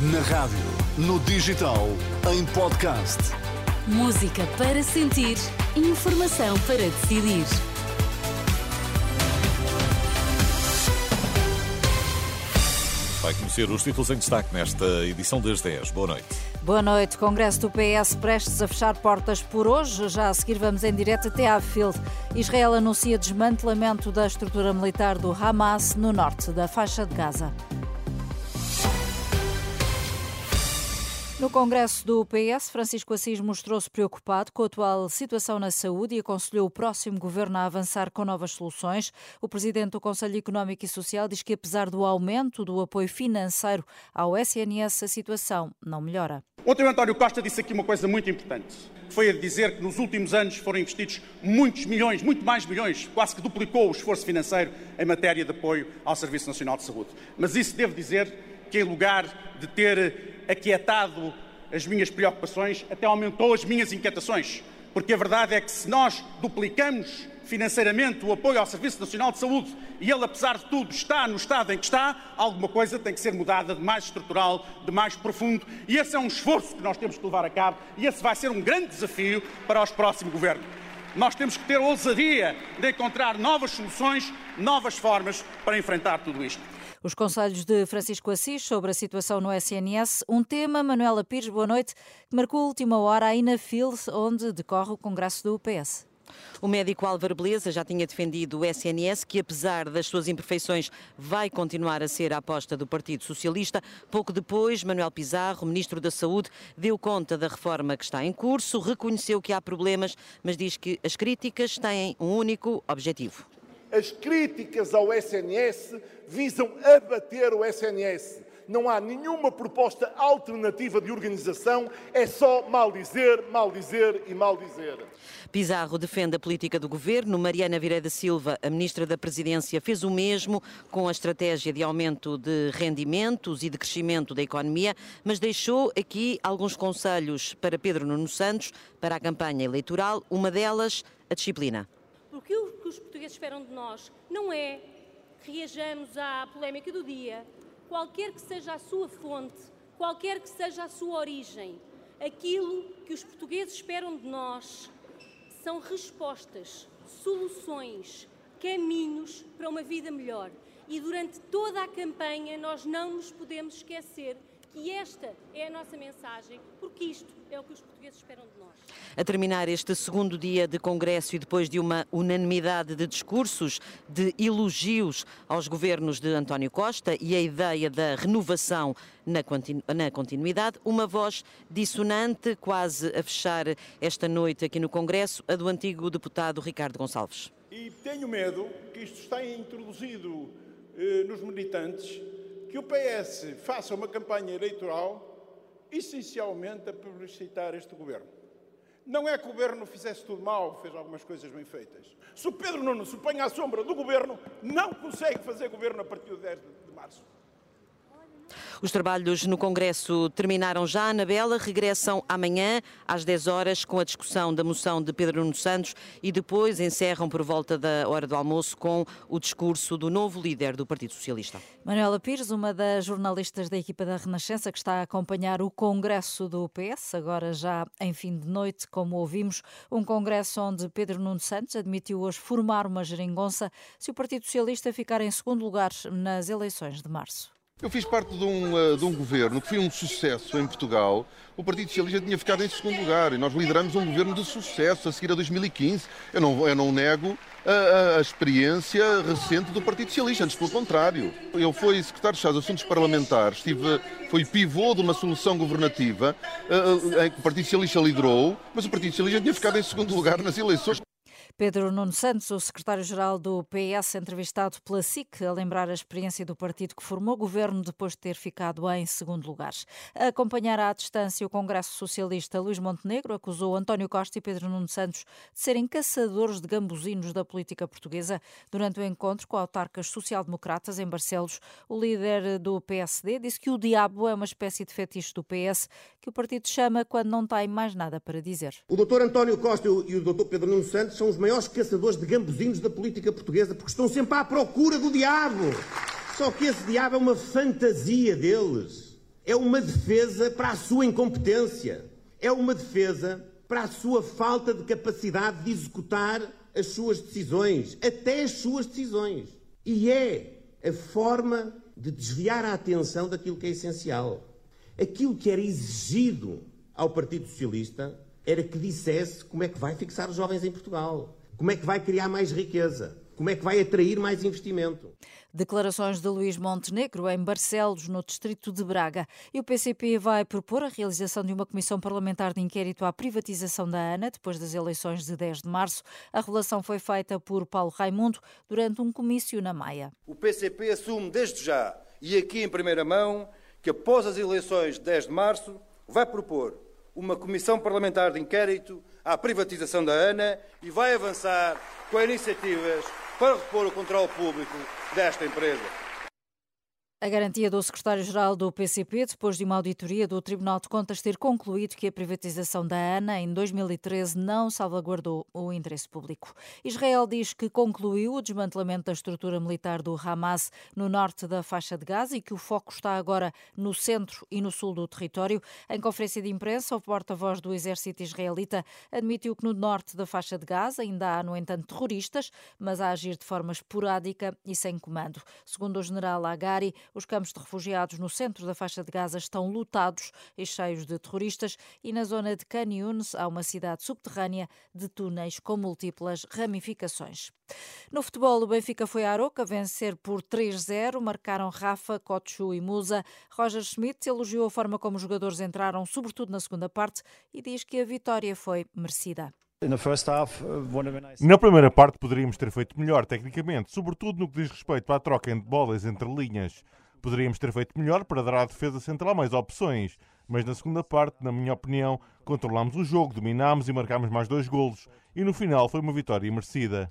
Na rádio, no digital, em podcast. Música para sentir, informação para decidir. Vai conhecer os títulos em destaque nesta edição das 10. Boa noite. Boa noite. Congresso do PS prestes a fechar portas por hoje. Já a seguir vamos em direto até à Field. Israel anuncia desmantelamento da estrutura militar do Hamas no norte da faixa de Gaza. No Congresso do PS, Francisco Assis mostrou-se preocupado com a atual situação na saúde e aconselhou o próximo governo a avançar com novas soluções. O presidente do Conselho Económico e Social diz que, apesar do aumento do apoio financeiro ao SNS, a situação não melhora. Ontem o António Costa disse aqui uma coisa muito importante. Foi a dizer que nos últimos anos foram investidos muitos milhões, muito mais milhões, quase que duplicou o esforço financeiro em matéria de apoio ao Serviço Nacional de Saúde. Mas isso devo dizer que, em lugar de ter aquietado as minhas preocupações, até aumentou as minhas inquietações. Porque a verdade é que se nós duplicamos financeiramente o apoio ao Serviço Nacional de Saúde e ele, apesar de tudo, está no estado em que está, alguma coisa tem que ser mudada de mais estrutural, de mais profundo. E esse é um esforço que nós temos que levar a cabo e esse vai ser um grande desafio para os próximos governos. Nós temos que ter ousadia de encontrar novas soluções, novas formas para enfrentar tudo isto. Os conselhos de Francisco Assis sobre a situação no SNS, um tema, Manuela Pires, boa noite, que marcou a última hora aí na FIL, onde decorre o Congresso do PS. O médico Álvaro Beleza já tinha defendido o SNS, que apesar das suas imperfeições vai continuar a ser a aposta do Partido Socialista. Pouco depois, Manuel Pizarro, Ministro da Saúde, deu conta da reforma que está em curso, reconheceu que há problemas, mas diz que as críticas têm um único objetivo. As críticas ao SNS visam abater o SNS. Não há nenhuma proposta alternativa de organização, é só mal dizer, mal dizer e mal dizer. Pizarro defende a política do governo. Mariana Vireira Silva, a ministra da Presidência, fez o mesmo com a estratégia de aumento de rendimentos e de crescimento da economia, mas deixou aqui alguns conselhos para Pedro Nuno Santos para a campanha eleitoral, uma delas, a disciplina. Porque o que os portugueses esperam de nós não é que reajamos à polémica do dia, qualquer que seja a sua fonte, qualquer que seja a sua origem. Aquilo que os portugueses esperam de nós são respostas, soluções, caminhos para uma vida melhor. E durante toda a campanha nós não nos podemos esquecer que esta é a nossa mensagem, porque isto é o que os portugueses esperam de nós. A terminar este segundo dia de Congresso e depois de uma unanimidade de discursos, de elogios aos governos de António Costa e a ideia da renovação na, continu na continuidade, uma voz dissonante, quase a fechar esta noite aqui no Congresso, a do antigo deputado Ricardo Gonçalves. E tenho medo que isto esteja introduzido eh, nos militantes que o PS faça uma campanha eleitoral essencialmente a publicitar este governo. Não é que o governo fizesse tudo mal, fez algumas coisas bem feitas. Se o Pedro Nuno se põe à sombra do governo, não consegue fazer governo a partir do 10 de março. Os trabalhos no Congresso terminaram já. Anabela regressam amanhã às 10 horas com a discussão da moção de Pedro Nuno Santos e depois encerram por volta da hora do almoço com o discurso do novo líder do Partido Socialista. Manuela Pires, uma das jornalistas da equipa da Renascença que está a acompanhar o Congresso do PS, agora já em fim de noite, como ouvimos, um congresso onde Pedro Nuno Santos admitiu hoje formar uma geringonça se o Partido Socialista ficar em segundo lugar nas eleições de março. Eu fiz parte de um, uh, de um governo que foi um sucesso em Portugal. O Partido Socialista tinha ficado em segundo lugar e nós lideramos um governo de sucesso a seguir a 2015. Eu não, eu não nego a, a, experiência recente do Partido Socialista, antes pelo contrário. Eu fui secretário-chefe de Assuntos Parlamentares, tive, fui pivô de uma solução governativa uh, em que o Partido Socialista liderou, mas o Partido Socialista tinha ficado em segundo lugar nas eleições. Pedro Nuno Santos, o secretário-geral do PS, entrevistado pela SIC, a lembrar a experiência do partido que formou governo depois de ter ficado em segundo lugar. A acompanhar à distância o Congresso Socialista, Luís Montenegro acusou António Costa e Pedro Nuno Santos de serem caçadores de gambuzinos da política portuguesa. Durante o encontro com autarcas social-democratas em Barcelos, o líder do PSD disse que o diabo é uma espécie de fetiche do PS que o partido chama quando não tem mais nada para dizer. O doutor António Costa e o doutor Pedro Nuno Santos são os maiores caçadores de gambuzinhos da política portuguesa, porque estão sempre à procura do diabo. Só que esse diabo é uma fantasia deles. é uma defesa para a sua incompetência, é uma defesa para a sua falta de capacidade de executar as suas decisões, até as suas decisões. E é a forma de desviar a atenção daquilo que é essencial. Aquilo que era exigido ao Partido Socialista era que dissesse como é que vai fixar os jovens em Portugal, como é que vai criar mais riqueza, como é que vai atrair mais investimento. Declarações de Luís Montenegro em Barcelos, no distrito de Braga. E o PCP vai propor a realização de uma comissão parlamentar de inquérito à privatização da ANA depois das eleições de 10 de março. A revelação foi feita por Paulo Raimundo durante um comício na Maia. O PCP assume desde já e aqui em primeira mão que após as eleições de 10 de março vai propor uma comissão parlamentar de inquérito à privatização da ANA e vai avançar com iniciativas para repor o controle público desta empresa. A garantia do secretário-geral do PCP, depois de uma auditoria do Tribunal de Contas ter concluído que a privatização da ANA em 2013 não salvaguardou o interesse público. Israel diz que concluiu o desmantelamento da estrutura militar do Hamas no norte da faixa de Gaza e que o foco está agora no centro e no sul do território. Em conferência de imprensa, o porta-voz do exército israelita admitiu que no norte da faixa de Gaza ainda há, no entanto, terroristas, mas a agir de forma esporádica e sem comando. Segundo o general Agari, os campos de refugiados no centro da faixa de Gaza estão lotados e cheios de terroristas e na zona de Khan Yunis há uma cidade subterrânea de túneis com múltiplas ramificações. No futebol, o Benfica foi à Aroca vencer por 3-0. Marcaram Rafa, Kochu e Musa. Roger Schmidt elogiou a forma como os jogadores entraram, sobretudo na segunda parte, e diz que a vitória foi merecida. Uh, na primeira parte poderíamos ter feito melhor tecnicamente, sobretudo no que diz respeito à troca de bolas entre linhas. Poderíamos ter feito melhor para dar à defesa central mais opções, mas na segunda parte, na minha opinião, controlámos o jogo, dominámos e marcámos mais dois golos, e no final foi uma vitória merecida.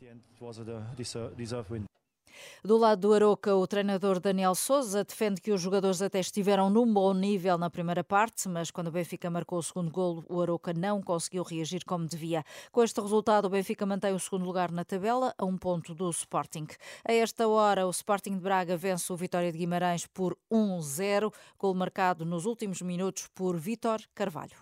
Do lado do Aroca, o treinador Daniel Souza defende que os jogadores até estiveram num bom nível na primeira parte, mas quando o Benfica marcou o segundo golo, o Aroca não conseguiu reagir como devia. Com este resultado, o Benfica mantém o segundo lugar na tabela, a um ponto do Sporting. A esta hora, o Sporting de Braga vence o Vitória de Guimarães por 1-0, gol marcado nos últimos minutos por Vítor Carvalho.